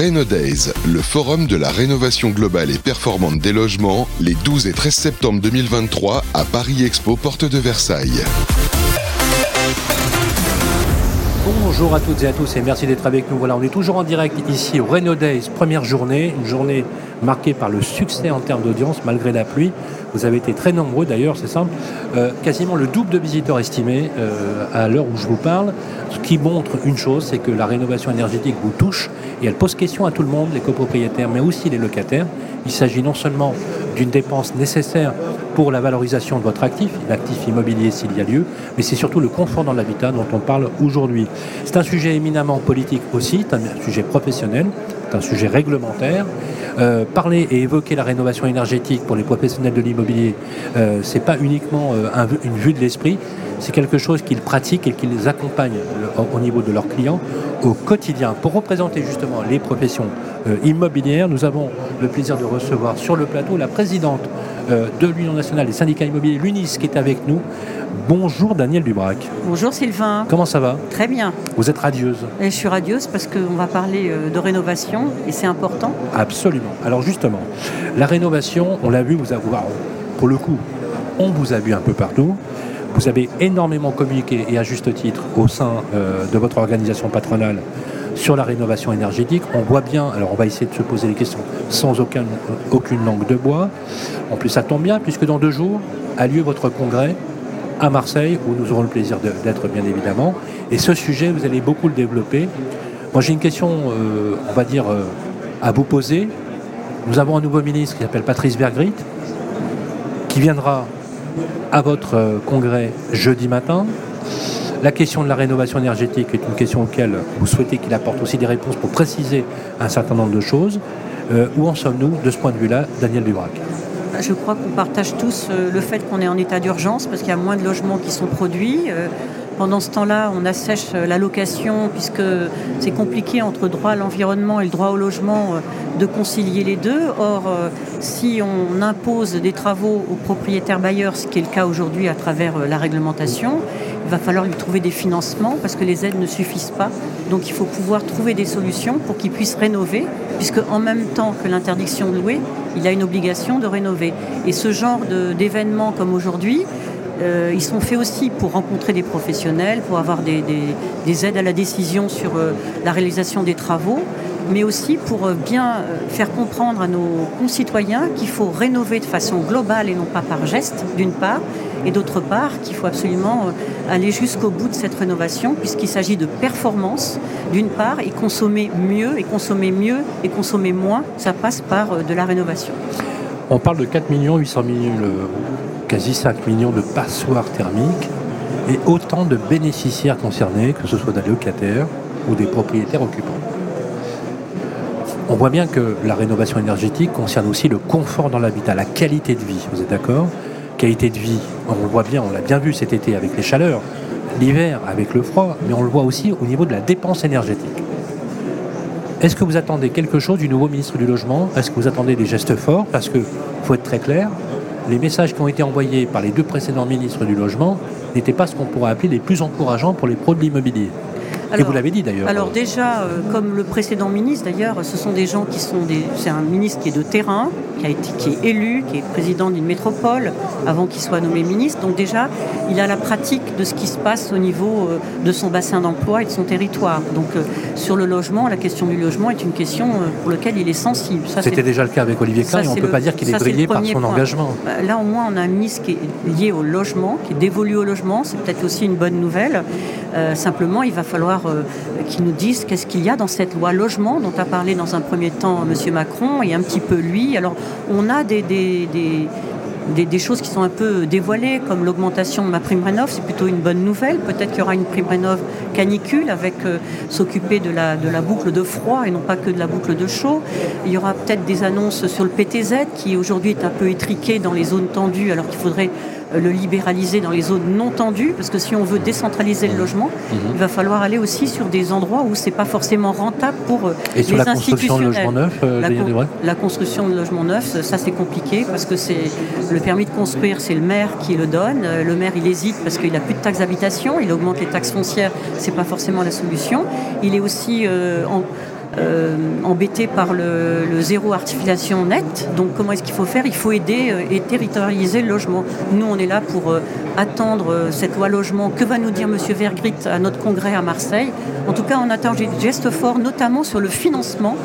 Reno Days, le forum de la rénovation globale et performante des logements, les 12 et 13 septembre 2023 à Paris Expo, porte de Versailles. Bonjour à toutes et à tous et merci d'être avec nous. Voilà, on est toujours en direct ici au Reno Days, première journée, une journée marquée par le succès en termes d'audience malgré la pluie. Vous avez été très nombreux d'ailleurs, c'est simple. Euh, quasiment le double de visiteurs estimés euh, à l'heure où je vous parle. Ce qui montre une chose, c'est que la rénovation énergétique vous touche et elle pose question à tout le monde, les copropriétaires, mais aussi les locataires. Il s'agit non seulement d'une dépense nécessaire pour la valorisation de votre actif, l'actif immobilier s'il y a lieu, mais c'est surtout le confort dans l'habitat dont on parle aujourd'hui. C'est un sujet éminemment politique aussi, c'est un sujet professionnel, c'est un sujet réglementaire. Euh, parler et évoquer la rénovation énergétique pour les professionnels de l'immobilier, euh, c'est pas uniquement euh, une vue de l'esprit, c'est quelque chose qu'ils pratiquent et qu'ils accompagnent au niveau de leurs clients au quotidien. Pour représenter justement les professions immobilières, nous avons le plaisir de recevoir sur le plateau la présidente de l'Union nationale des syndicats immobiliers, l'UNIS, qui est avec nous. Bonjour Daniel Dubrac. Bonjour Sylvain. Comment ça va? Très bien. Vous êtes radieuse et Je suis radieuse parce qu'on va parler de rénovation et c'est important. Absolument. Alors justement, la rénovation, on l'a vu, vous avez, pour le coup, on vous a vu un peu partout. Vous avez énormément communiqué et à juste titre au sein euh, de votre organisation patronale sur la rénovation énergétique. On voit bien, alors on va essayer de se poser les questions sans aucun, aucune langue de bois. En plus, ça tombe bien puisque dans deux jours a lieu votre congrès à Marseille où nous aurons le plaisir d'être bien évidemment. Et ce sujet, vous allez beaucoup le développer. Moi, j'ai une question, euh, on va dire, euh, à vous poser. Nous avons un nouveau ministre qui s'appelle Patrice Bergrit, qui viendra à votre euh, congrès jeudi matin. La question de la rénovation énergétique est une question auquel vous souhaitez qu'il apporte aussi des réponses pour préciser un certain nombre de choses. Où en sommes-nous de ce point de vue-là, Daniel Dubrac? Je crois qu'on partage tous le fait qu'on est en état d'urgence parce qu'il y a moins de logements qui sont produits. Pendant ce temps-là, on assèche la location puisque c'est compliqué entre droit à l'environnement et le droit au logement euh, de concilier les deux. Or, euh, si on impose des travaux aux propriétaires bailleurs, ce qui est le cas aujourd'hui à travers euh, la réglementation, il va falloir lui trouver des financements parce que les aides ne suffisent pas. Donc il faut pouvoir trouver des solutions pour qu'ils puissent rénover, puisque en même temps que l'interdiction de louer, il a une obligation de rénover. Et ce genre d'événements comme aujourd'hui, euh, ils sont faits aussi pour rencontrer des professionnels, pour avoir des, aides à la décision sur euh, la réalisation des travaux, mais aussi pour euh, bien faire comprendre à nos concitoyens qu'il faut rénover de façon globale et non pas par geste, d'une part, et d'autre part qu'il faut absolument aller jusqu'au bout de cette rénovation, puisqu'il s'agit de performance, d'une part, et consommer mieux, et consommer mieux, et consommer moins, ça passe par de la rénovation. On parle de 4 800 000 quasi 5 millions de passoires thermiques et autant de bénéficiaires concernés, que ce soit des locataires ou des propriétaires occupants. On voit bien que la rénovation énergétique concerne aussi le confort dans l'habitat, la qualité de vie, vous êtes d'accord? Qualité de vie, on le voit bien, on l'a bien vu cet été avec les chaleurs, l'hiver avec le froid, mais on le voit aussi au niveau de la dépense énergétique. Est-ce que vous attendez quelque chose du nouveau ministre du Logement? Est-ce que vous attendez des gestes forts? Parce que, faut être très clair, les messages qui ont été envoyés par les deux précédents ministres du Logement n'étaient pas ce qu'on pourrait appeler les plus encourageants pour les pros de l'immobilier. Et vous l'avez dit d'ailleurs. Alors déjà, euh, comme le précédent ministre d'ailleurs, ce sont des gens qui sont des. C'est un ministre qui est de terrain, qui, a été, qui est élu, qui est président d'une métropole avant qu'il soit nommé ministre. Donc déjà, il a la pratique de ce qui se passe au niveau euh, de son bassin d'emploi et de son territoire. Donc euh, sur le logement, la question du logement est une question pour laquelle il est sensible. C'était déjà le cas avec Olivier Klein et on ne peut pas dire qu'il est brillé par son engagement. Bah, là au moins on a un ministre qui est lié au logement, qui est dévolu au logement. C'est peut-être aussi une bonne nouvelle. simplement, il va falloir euh, qui nous disent qu'est-ce qu'il y a dans cette loi logement dont a parlé dans un premier temps M. Macron et un petit peu lui. Alors on a des, des, choses qui sont un peu dévoilées, comme l'augmentation de ma prime rénov, c'est plutôt une bonne nouvelle. Peut-être qu'il y aura une prime rénov canicule avec euh, s'occuper de la, de la boucle de froid et non pas que de la boucle de chaud. Il y aura peut-être des annonces sur le PTZ qui aujourd'hui est un peu étriqué dans les zones tendues alors qu'il faudrait le libéraliser dans les zones non tendues, parce que si on veut décentraliser le logement, mhm. il va falloir aller aussi sur des endroits où c'est pas forcément rentable pour euh, Et sur la construction de logements neufs, euh, la, construction de logements neufs, ça c'est compliqué parce que c'est le permis de construire, c'est le maire qui le donne. Euh, le maire il hésite parce qu'il n'a plus de taxes d'habitation, il augmente les taxes foncières, c'est pas forcément la solution. Il est aussi en euh, embêtés par le, zéro articulation net. Donc comment est-ce qu'il faut faire? Il faut aider et territorialiser le logement. Nous, on est là pour attendre cette loi logement. Que va nous dire M. Vergrit à notre congrès à Marseille? En tout cas, on attend des gestes forts, notamment sur le financement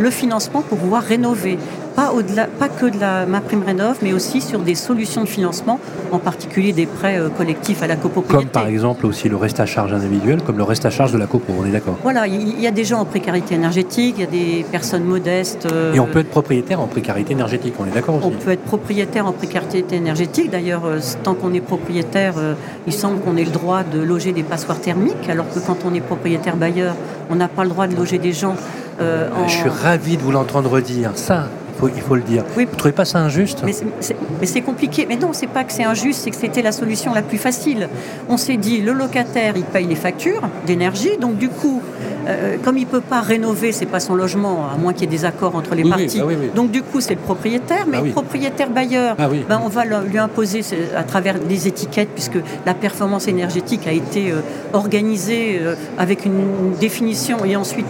le financement pour pouvoir rénover pas, au-delà, pas que de la ma prime rénov, mais aussi sur des solutions de financement, en particulier des prêts euh, collectifs à la copropriété. Comme par exemple aussi le reste à charge individuel, comme le reste à charge de la copro, on est d'accord Voilà, il y, a des gens en précarité énergétique, il y a des personnes modestes. Euh, Et on peut être propriétaire en précarité énergétique, on est d'accord aussi On peut être propriétaire en précarité énergétique. D'ailleurs, euh, tant qu'on est propriétaire, il semble qu'on ait le droit de loger des passoires thermiques, alors que quand on est propriétaire bailleur, on n'a pas le droit de loger des gens. Je suis ravi de vous l'entendre dire. Ça, il faut le dire. Oui. Vous ne trouvez pas ça injuste? Mais c'est compliqué. Mais non, c'est pas que c'est injuste, c'est que c'était la solution la plus facile. On s'est dit, le locataire, il paye les factures d'énergie, donc du coup, euh, comme il ne peut pas rénover, c'est pas son logement, à moins qu'il y ait des accords entre les parties. Bah donc du coup, c'est le propriétaire, mais ah le propriétaire bailleur, ah ben, on va lui imposer à travers des étiquettes, puisque la performance énergétique a été euh, organisée euh, avec une, définition et ensuite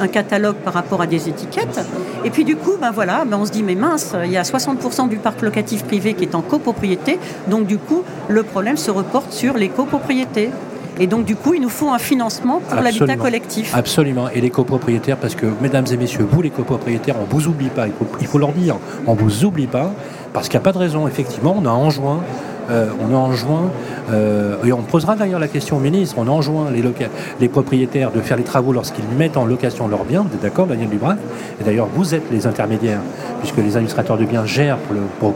un catalogue par rapport à des étiquettes. Et puis du coup, ben voilà, ben on se dit mais mince, il y a 60% du parc locatif privé qui est en copropriété, donc du coup, le problème se reporte sur les copropriétés. Et donc, du coup, il nous faut un financement pour l'habitat collectif. Absolument. Et les copropriétaires, parce que, mesdames et messieurs, vous, les copropriétaires, on ne vous oublie pas. Il faut, leur dire, on ne vous oublie pas, parce qu'il n'y a pas de raison. Effectivement, on a enjoint euh, on enjoint, euh, et on posera d'ailleurs la question au ministre, on enjoint les, propriétaires de faire les travaux lorsqu'ils mettent en location leurs biens, vous êtes d'accord Daniel Dubrac? Et d'ailleurs vous êtes les intermédiaires, puisque les administrateurs de biens gèrent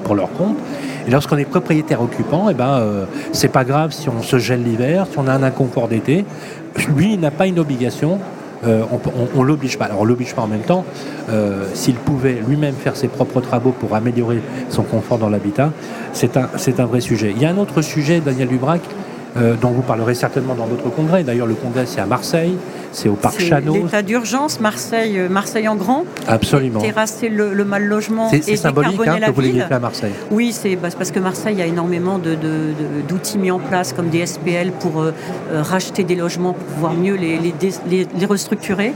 pour leur compte. Et lorsqu'on est propriétaire occupant, eh ben, euh, c'est pas grave si on se gèle l'hiver, si on a un inconfort d'été. Lui, il n'a pas une obligation. Euh, on, l'oblige pas. Alors on l'oblige pas en même temps. Euh, s'il pouvait lui-même faire ses propres travaux pour améliorer son confort dans l'habitat, c'est un, un vrai sujet. Il y a un autre sujet, Daniel Dubrac, dont vous parlerez certainement dans votre congrès. D'ailleurs, le congrès, c'est à Marseille c'est au parc Chano. L'état d'urgence, Marseille, euh, Marseille en grand. Absolument. Terrasser le, le mal logement et symbolique hein, la que vous l'ayez fait à Marseille. Oui, c'est parce que Marseille a énormément d'outils mis en place comme des SPL pour euh, euh, racheter des logements pour pouvoir mieux les, les, les, restructurer,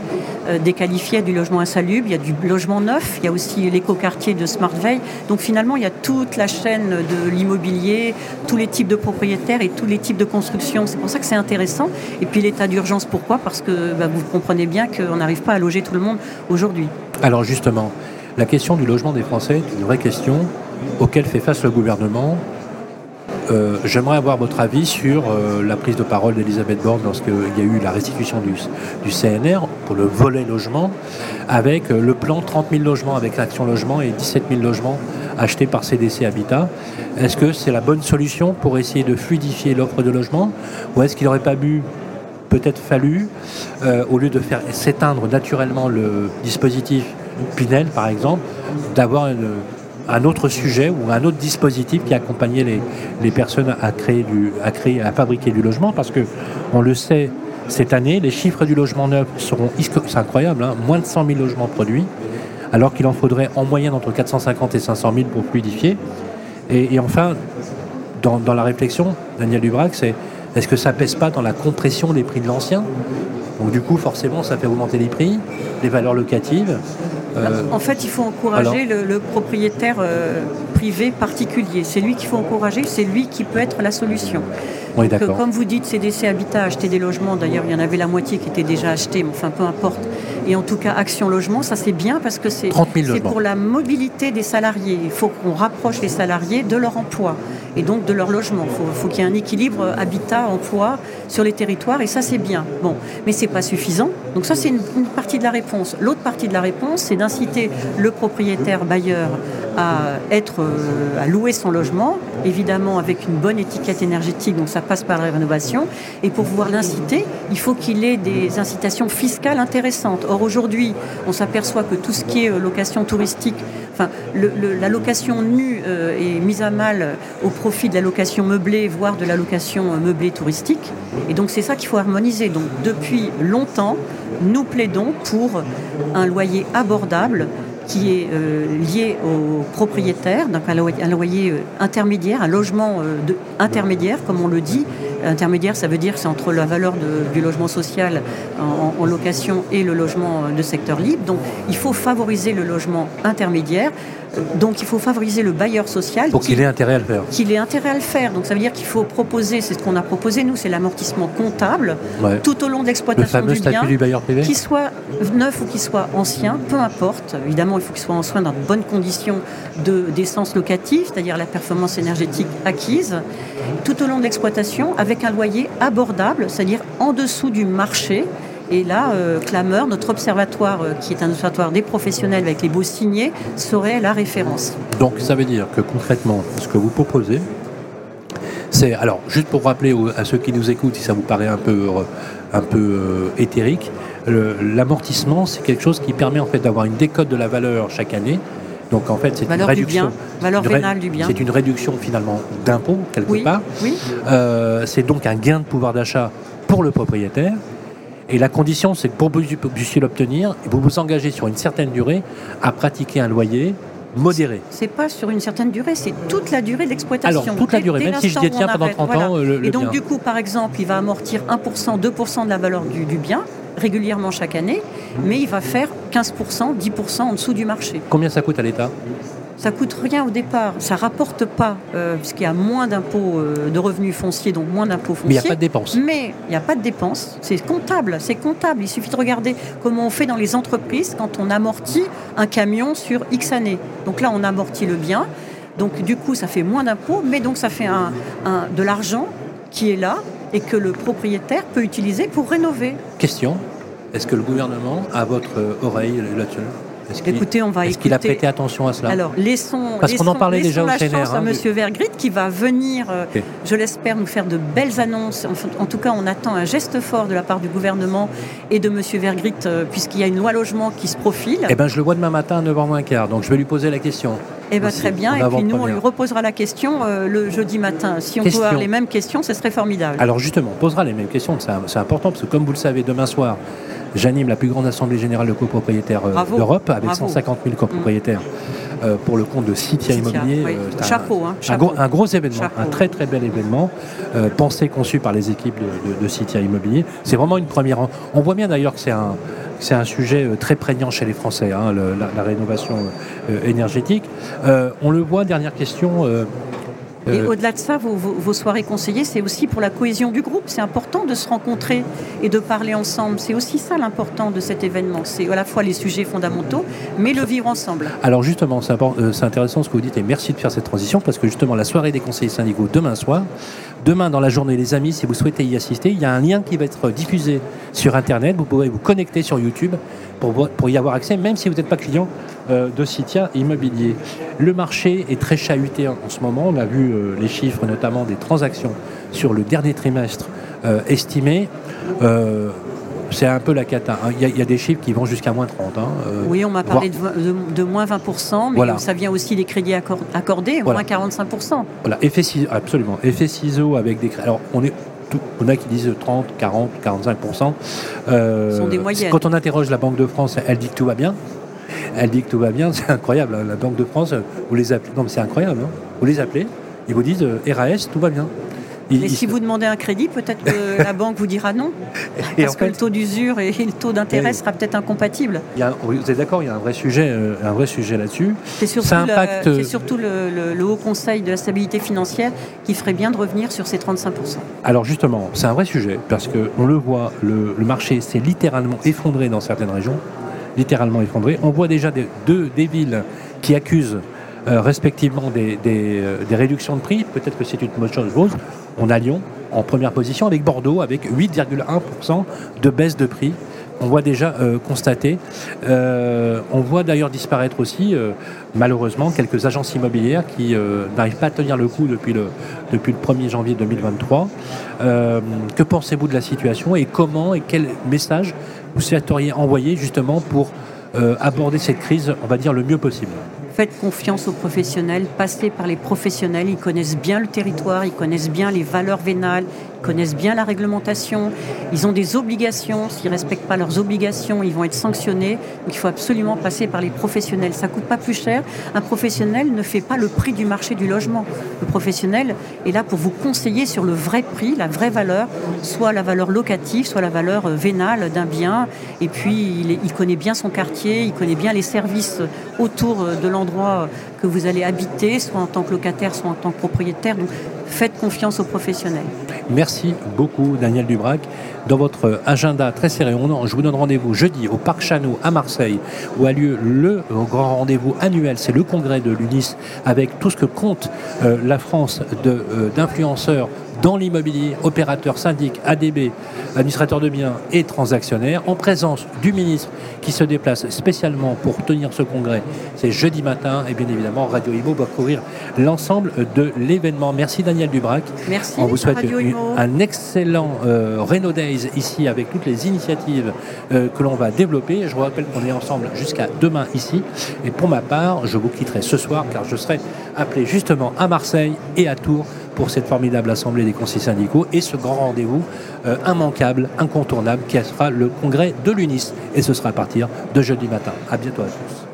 déqualifier du logement insalubre. Il y a du logement neuf, il y a aussi l'écoquartier de Smart Veil. Donc finalement, il y a toute la chaîne de l'immobilier, tous les types de propriétaires et tous les types de constructions. C'est pour ça que c'est intéressant. Et puis l'état d'urgence, pourquoi? Parce que bah, vous comprenez bien qu'on n'arrive pas à loger tout le monde aujourd'hui. Alors justement, la question du logement des Français est une vraie question auquel fait face le gouvernement. Euh, j'aimerais avoir votre avis sur euh, la prise de parole d'Elisabeth Borne lorsqu'il y a eu la restitution du, du CNR pour le volet logement, avec euh, le plan 30 000 logements avec l'Action Logement et 17 000 logements achetés par CDC Habitat. Est-ce que c'est la bonne solution pour essayer de fluidifier l'offre de logement ou est-ce qu'il n'aurait pas bu peut-être fallu, euh, au lieu de faire s'éteindre naturellement le dispositif Pinel, par exemple, d'avoir un autre sujet ou un autre dispositif qui accompagnait les, personnes à créer, du, à fabriquer du logement, parce que on le sait, cette année, les chiffres du logement neuf seront, c'est incroyable, hein, moins de 100 000 logements produits, alors qu'il en faudrait en moyenne entre 450 et 500 000 pour fluidifier. Et, enfin, dans, la réflexion, Daniel Dubrac, c'est est-ce que ça pèse pas dans la compression des prix de l'ancien? Donc du coup, forcément, ça fait augmenter les prix, les valeurs locatives. Euh, en fait, il faut encourager le, propriétaire euh, privé particulier. C'est lui qu'il faut encourager, c'est lui qui peut être la solution. Oui, comme vous dites, CDC Habitat a acheté des logements. D'ailleurs, il y en avait la moitié qui étaient déjà achetés, mais enfin, peu importe. Et en tout cas, Action Logement, ça c'est bien parce que c'est pour la mobilité des salariés. Il faut qu'on rapproche les salariés de leur emploi et donc de leur logement. Il faut, qu'il y ait un équilibre habitat-emploi sur les territoires et ça c'est bien. Bon, mais c'est pas suffisant. Donc ça c'est une, partie de la réponse. L'autre partie de la réponse, c'est d'inciter le propriétaire bailleur à être euh, à louer son logement, évidemment avec une bonne étiquette énergétique, donc ça passe par la rénovation. Et pour pouvoir l'inciter, il faut qu'il ait des incitations fiscales intéressantes. Or aujourd'hui, on s'aperçoit que tout ce qui est euh, location touristique, enfin la location nue euh, est mise à mal au profit de la location meublée, voire de la location meublée touristique. Et donc c'est ça qu'il faut harmoniser. Donc depuis longtemps, nous plaidons pour un loyer abordable qui est euh, lié au propriétaire, donc un loyer, intermédiaire, un logement euh, intermédiaire, comme on le dit, Intermédiaire, ça veut dire que c'est entre la valeur du logement social en, location et le logement de secteur libre. Donc il faut favoriser le logement intermédiaire. Donc il faut favoriser le bailleur social. Pour qu'il ait intérêt à le faire. Qu'il ait intérêt à le faire. Donc ça veut dire qu'il faut proposer, c'est ce qu'on a proposé nous, c'est l'amortissement comptable tout au long de l'exploitation du bien. du bailleur privé Qu'il soit neuf ou qu'il soit ancien, peu importe. Évidemment, il faut qu'il soit en soin dans de bonnes conditions d'essence locative, c'est-à-dire la performance énergétique acquise, tout au long de l'exploitation, avec un loyer abordable, c'est-à-dire en dessous du marché. Et là, euh, Clameur, notre observatoire, euh, qui est un observatoire des professionnels avec les beaux signés, serait la référence. Donc ça veut dire que concrètement, ce que vous proposez, c'est, alors juste pour rappeler à ceux qui nous écoutent, si ça vous paraît un peu, un peu euh, éthérique, l'amortissement, c'est quelque chose qui permet en fait d'avoir une décote de la valeur chaque année. Donc en fait, c'est une réduction. valeur vénale du bien. C'est une réduction finalement d'impôt quelque part. Oui. c'est donc un gain de pouvoir d'achat pour le propriétaire. Et la condition, c'est que pour que vous puissiez l'obtenir, vous vous engagez sur une certaine durée à pratiquer un loyer modéré. C'est pas sur une certaine durée, c'est toute la durée d'exploitation. Alors, toute la durée, même si je détiens pendant 30 ans euh, le, Et donc, du coup, par exemple, il va amortir 1%, 2% de la valeur du, du bien régulièrement chaque année, mais il va faire 15%, 10% en dessous du marché. Combien ça coûte à l'État? Ça coûte rien au départ, ça rapporte pas, euh, puisqu'il y a moins d'impôts euh, de revenus fonciers, donc moins d'impôts fonciers. Mais il n'y a pas de dépenses. Mais il n'y a pas de dépenses, c'est comptable, c'est comptable. Il suffit de regarder comment on fait dans les entreprises quand on amortit un camion sur X années. Donc là, on amortit le bien, donc du coup, ça fait moins d'impôts, mais donc ça fait un, de l'argent qui est là et que le propriétaire peut utiliser pour rénover. Question est-ce que le gouvernement a votre oreille là-dessus Écoutez, on va Est-ce qu'il a prêté attention à cela Alors, laissons, Parce qu'on en parlait déjà au la CNR, chance à hein, M. Vergrit qui va venir, euh, je l'espère, nous faire de belles annonces. En, tout cas, on attend un geste fort de la part du gouvernement et de M. Vergrit, euh, puisqu'il y a une loi logement qui se profile. Eh bien, je le vois demain matin à 9h moins quart, donc je vais lui poser la question. Eh bien, très bien. Et puis nous, on lui reposera la question euh, le jeudi matin. Si on peut avoir les mêmes questions, ce serait formidable. Alors justement, on posera les mêmes questions. C'est important parce que, comme vous le savez, demain soir, J'anime la plus grande assemblée générale de copropriétaires euh, d'Europe avec 150 000 copropriétaires. Euh, pour le compte de Citia Immobilier. Euh, chapeau, un, hein, Un, gros, événement, un très très bel événement, pensé, conçu par les équipes de, de, Citia Immobilier. C'est vraiment une première. On voit bien d'ailleurs que c'est un, c'est un sujet très prégnant chez les Français, hein, la, rénovation énergétique. on le voit, dernière question, et euh, au-delà de ça, vos, soirées conseillées, c'est aussi pour la cohésion du groupe. C'est important de se rencontrer et de parler ensemble. C'est aussi ça l'important de cet événement. C'est à la fois les sujets fondamentaux, mais le vivre ensemble. Alors justement, euh, c'est intéressant ce que vous dites et merci de faire cette transition parce que justement, la soirée des conseillers syndicaux demain soir, demain dans la journée, les amis, si vous souhaitez y assister, il y a un lien qui va être diffusé sur Internet. Vous pouvez vous connecter sur YouTube pour, pour y avoir accès, même si vous n'êtes pas client euh, de Citia Immobilier. Le marché est très chahuté en ce moment. On a vu euh, les chiffres, notamment des transactions sur le dernier trimestre euh, estimés. C'est un peu la cata. Hein. Il y, a des chiffres qui vont jusqu'à moins 30. Hein, oui, on m'a parlé de, moins 20%, mais ça vient aussi des crédits accordés, moins 45%. Voilà, effet ciseau, absolument. Effet ciseaux avec des crédits. Alors, on est on a qui disent 30, 40, 45%. Euh, sont des moyennes. Quand on interroge la Banque de France, elle dit que tout va bien elle dit que tout va bien, c'est incroyable. Hein. La Banque de France, vous les appelez, non mais c'est incroyable, vous les appelez, ils vous disent euh, RAS, tout va bien. Mais si vous demandez un crédit, peut-être que la banque vous dira non, parce que le taux d'usure et le taux d'intérêt sera peut-être incompatible. vous êtes d'accord, il y a un vrai sujet, euh, un vrai sujet là-dessus. C'est surtout, le, surtout le, Haut Conseil de la stabilité financière qui ferait bien de revenir sur ces 35%. Alors justement, c'est un vrai sujet, parce qu'on le voit, le marché s'est littéralement effondré dans certaines régions littéralement effondré. On voit déjà des, deux des villes qui accusent euh, respectivement des, euh, des, réductions de prix. Peut-être que c'est une bonne chose. On a Lyon en première position avec Bordeaux avec 8,1% de baisse de prix. On voit déjà euh, constater. on voit d'ailleurs disparaître aussi, malheureusement, quelques agences immobilières qui n'arrivent pas à tenir le coup depuis le, depuis le 1er janvier 2023. que pensez-vous de la situation et comment et quel message vous souhaiteriez envoyer justement pour euh, aborder cette crise, on va dire, le mieux possible? Faites confiance aux professionnels, passez par les professionnels, ils connaissent bien le territoire, ils connaissent bien les valeurs vénales, connaissent bien la réglementation, ils ont des obligations. S'ils ne respectent pas leurs obligations, ils vont être sanctionnés. Donc il faut absolument passer par les professionnels. Ça ne coûte pas plus cher. Un professionnel ne fait pas le prix du marché du logement. Le professionnel est là pour vous conseiller sur le vrai prix, la vraie valeur, soit la valeur locative, soit la valeur euh, vénale d'un bien. Et puis il, connaît bien son quartier, il connaît bien les services autour euh, de l'endroit que vous allez habiter, soit en tant que locataire, soit en tant que propriétaire. Donc faites confiance aux professionnels. Merci beaucoup Daniel Dubrac. Dans votre agenda très serré, je vous donne rendez-vous jeudi au Parc Chano à Marseille, où a lieu le grand rendez-vous annuel, c'est le congrès de l'UNIS, avec tout ce que compte euh, la France euh, d'influenceurs dans l'immobilier, opérateurs, syndic, ADB, administrateurs de biens et transactionnaires, en présence du ministre qui se déplace spécialement pour tenir ce congrès. C'est jeudi matin et bien évidemment Radio Imo va couvrir l'ensemble de l'événement. Merci Daniel Dubrac. Merci. On vous souhaite un excellent euh, Reno Ici avec toutes les initiatives euh, que l'on va développer. Je vous rappelle qu'on est ensemble jusqu'à demain ici. Et pour ma part, je vous quitterai ce soir car je serai appelé justement à Marseille et à Tours pour cette formidable assemblée des conseils syndicaux et ce grand rendez-vous euh, immanquable, incontournable, qui sera le congrès de l'UNIS. Et ce sera à partir de jeudi matin. À bientôt à tous.